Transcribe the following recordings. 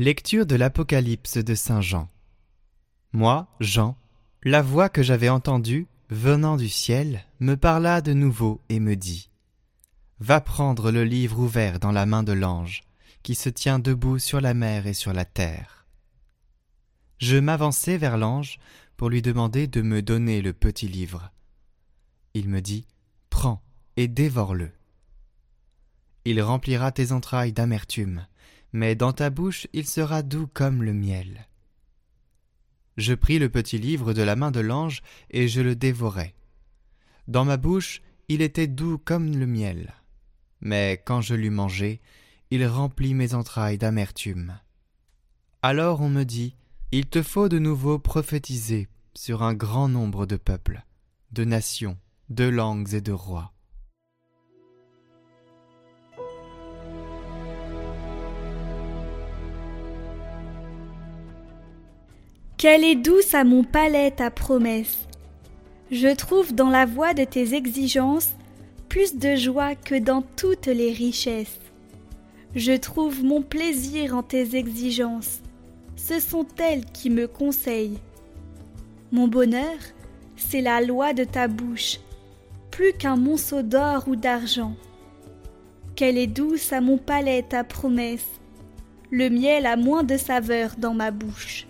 Lecture de l'Apocalypse de Saint Jean. Moi, Jean, la voix que j'avais entendue, venant du ciel, me parla de nouveau et me dit Va prendre le livre ouvert dans la main de l'ange, qui se tient debout sur la mer et sur la terre. Je m'avançai vers l'ange pour lui demander de me donner le petit livre. Il me dit Prends et dévore-le. Il remplira tes entrailles d'amertume mais dans ta bouche il sera doux comme le miel. Je pris le petit livre de la main de l'ange et je le dévorai. Dans ma bouche il était doux comme le miel, mais quand je l'eus mangé, il remplit mes entrailles d'amertume. Alors on me dit, Il te faut de nouveau prophétiser sur un grand nombre de peuples, de nations, de langues et de rois. Quelle est douce à mon palais ta promesse. Je trouve dans la voix de tes exigences plus de joie que dans toutes les richesses. Je trouve mon plaisir en tes exigences. Ce sont elles qui me conseillent. Mon bonheur, c'est la loi de ta bouche, plus qu'un monceau d'or ou d'argent. Quelle est douce à mon palais ta promesse. Le miel a moins de saveur dans ma bouche.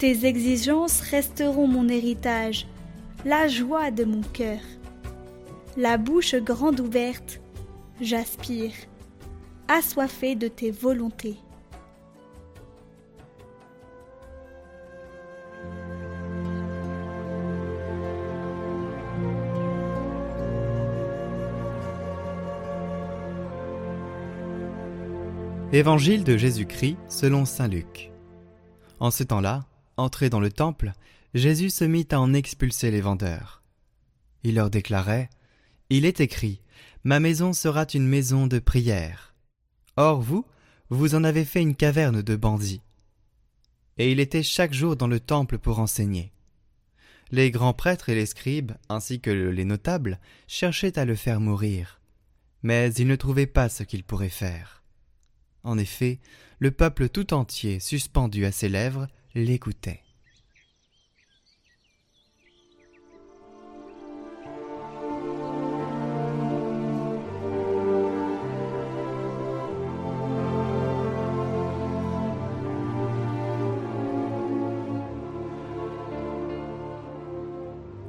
Tes exigences resteront mon héritage, la joie de mon cœur. La bouche grande ouverte, j'aspire, assoiffé de tes volontés. Évangile de Jésus-Christ selon Saint Luc. En ce temps-là, Entré dans le temple, Jésus se mit à en expulser les vendeurs. Il leur déclarait Il est écrit Ma maison sera une maison de prière. Or vous, vous en avez fait une caverne de bandits. Et il était chaque jour dans le temple pour enseigner. Les grands prêtres et les scribes, ainsi que les notables, cherchaient à le faire mourir. Mais ils ne trouvaient pas ce qu'ils pourraient faire. En effet, le peuple tout entier, suspendu à ses lèvres, l'écoutait.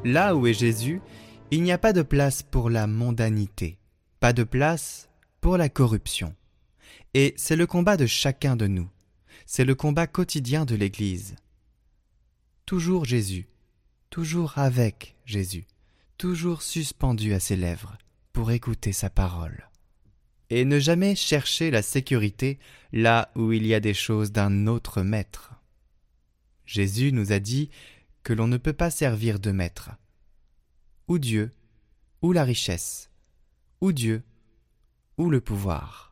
Là où est Jésus, il n'y a pas de place pour la mondanité, pas de place pour la corruption. Et c'est le combat de chacun de nous c'est le combat quotidien de l'Église. Toujours Jésus, toujours avec Jésus, toujours suspendu à ses lèvres pour écouter sa parole. Et ne jamais chercher la sécurité là où il y a des choses d'un autre maître. Jésus nous a dit que l'on ne peut pas servir de maître. Ou Dieu, ou la richesse, ou Dieu, ou le pouvoir.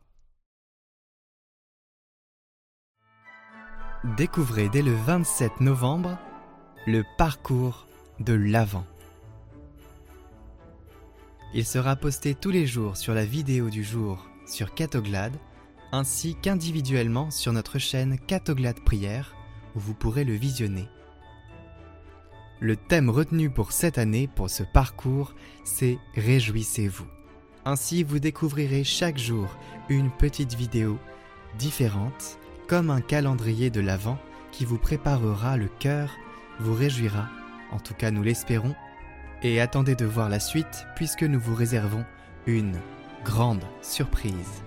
Découvrez dès le 27 novembre le parcours de l'Avent. Il sera posté tous les jours sur la vidéo du jour sur Catoglade, ainsi qu'individuellement sur notre chaîne Catoglade Prière, où vous pourrez le visionner. Le thème retenu pour cette année pour ce parcours, c'est Réjouissez-vous. Ainsi, vous découvrirez chaque jour une petite vidéo différente comme un calendrier de l'Avent qui vous préparera le cœur, vous réjouira, en tout cas nous l'espérons, et attendez de voir la suite puisque nous vous réservons une grande surprise.